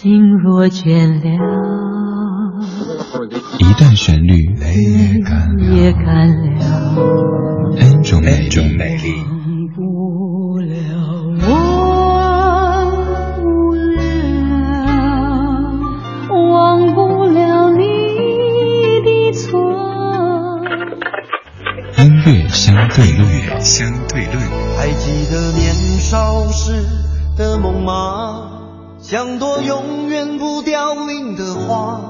心若倦了，一段旋律，泪也干了，N 种美丽。忘不了，忘不了，忘不了你的错。音乐相对论，相对论。还记得年少时的梦吗？像朵永远不凋零的花，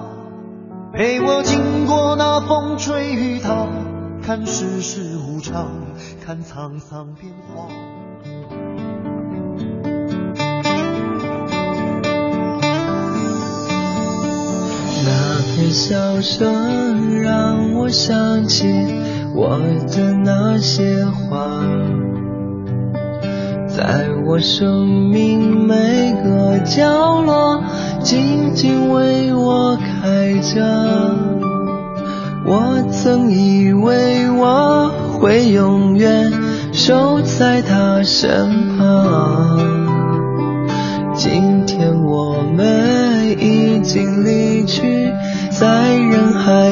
陪我经过那风吹雨打，看世事无常，看沧桑变化。那片笑声让我想起我的那些话。在我生命每个角落，静静为我开着。我曾以为我会永远守在他身旁，今天我们已经离去，在人海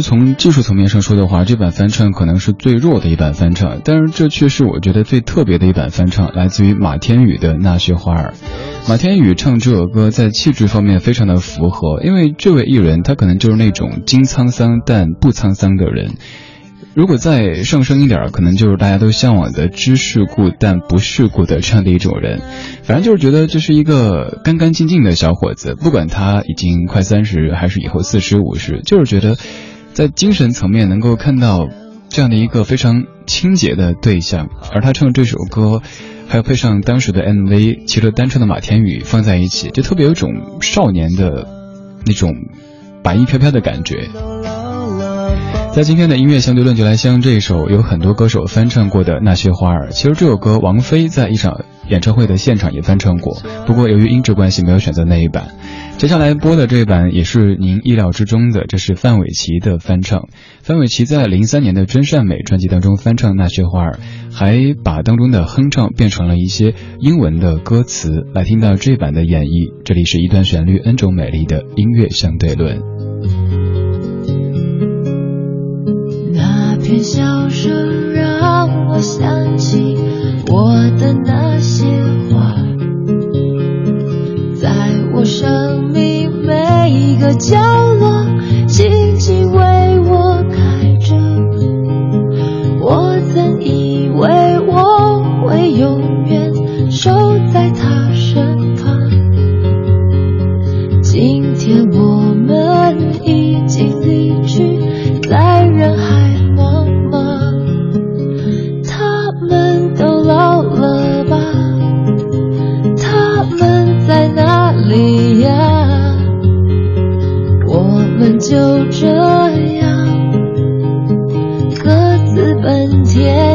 从技术层面上说的话，这版翻唱可能是最弱的一版翻唱，但是这却是我觉得最特别的一版翻唱，来自于马天宇的《那些花儿》。马天宇唱这首歌在气质方面非常的符合，因为这位艺人他可能就是那种经沧桑但不沧桑的人。如果再上升一点，可能就是大家都向往的知世故但不世故的这样的一种人。反正就是觉得这是一个干干净净的小伙子，不管他已经快三十还是以后四十五十，就是觉得。在精神层面能够看到这样的一个非常清洁的对象，而他唱这首歌，还有配上当时的 MV，骑着单车的马天宇放在一起，就特别有种少年的那种白衣飘飘的感觉。在今天的音乐相对论，就来像这一首有很多歌手翻唱过的《那些花儿》。其实这首歌王菲在一场演唱会的现场也翻唱过，不过由于音质关系，没有选择那一版。接下来播的这一版也是您意料之中的，这是范玮琪的翻唱。范玮琪在零三年的《真善美》专辑当中翻唱《那些花儿》，还把当中的哼唱变成了一些英文的歌词。来听到这版的演绎，这里是一段旋律 N 种美丽的音乐相对论。那片笑声我想起我的那些花。在我生命每一个角落，天。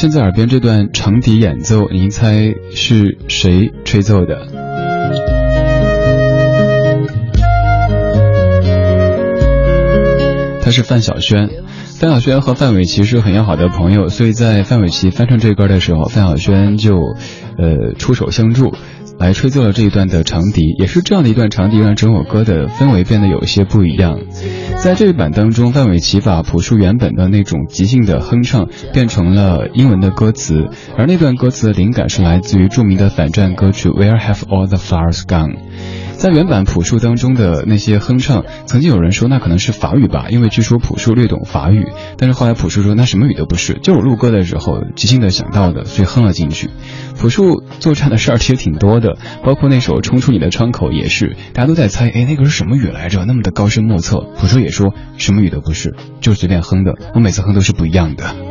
现在耳边这段长笛演奏您猜是谁吹奏的？他是范晓萱。范晓萱和范玮琪是很要好的朋友所以在范玮琪翻唱这歌的时候范晓萱就呃出手相助。来吹奏了这一段的长笛，也是这样的一段长笛，让整首歌的氛围变得有些不一样。在这一版当中，范玮琪把朴树原本的那种即兴的哼唱变成了英文的歌词，而那段歌词的灵感是来自于著名的反战歌曲《Where Have All the Flowers Gone》。在原版朴树当中的那些哼唱，曾经有人说那可能是法语吧，因为据说朴树略懂法语。但是后来朴树说那什么语都不是，就是录歌的时候即兴的想到的，所以哼了进去。朴树做唱的事儿其实挺多的，包括那首《冲出你的窗口》也是，大家都在猜，哎，那个是什么语来着？那么的高深莫测。朴树也说什么语都不是，就是随便哼的。我每次哼都是不一样的。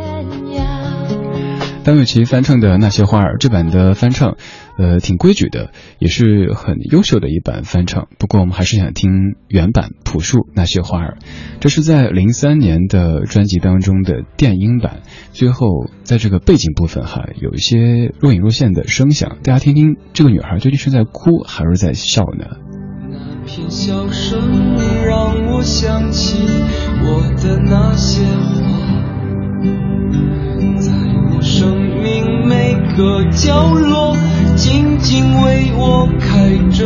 张雨绮翻唱的《那些花儿》这版的翻唱。呃，挺规矩的，也是很优秀的一版翻唱。不过我们还是想听原版朴树那些花儿，这是在零三年的专辑当中的电音版。最后在这个背景部分哈，有一些若隐若现的声响，大家听听这个女孩究竟是在哭还是在笑呢？片笑声让我想起我的那些花，个角落。静静为我开着，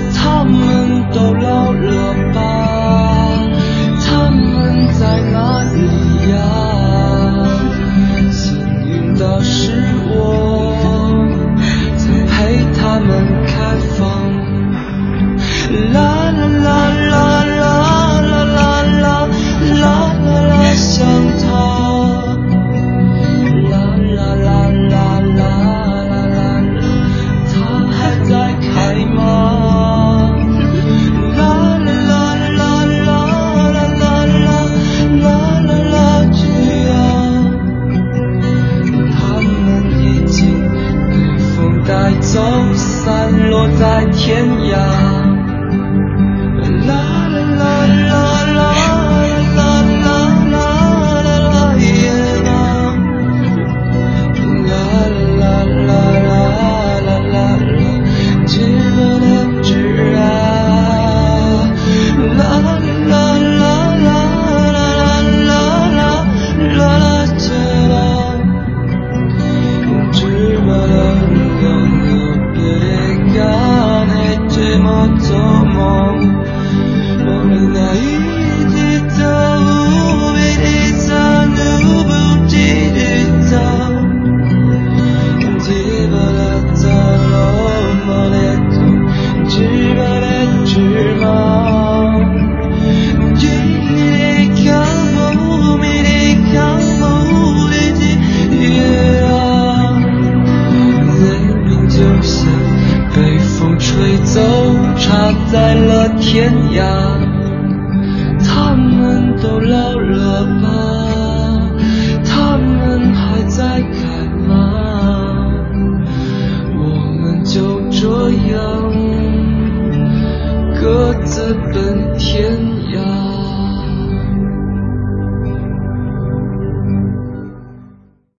他们都老了吧？他们在哪里呀？老了吧？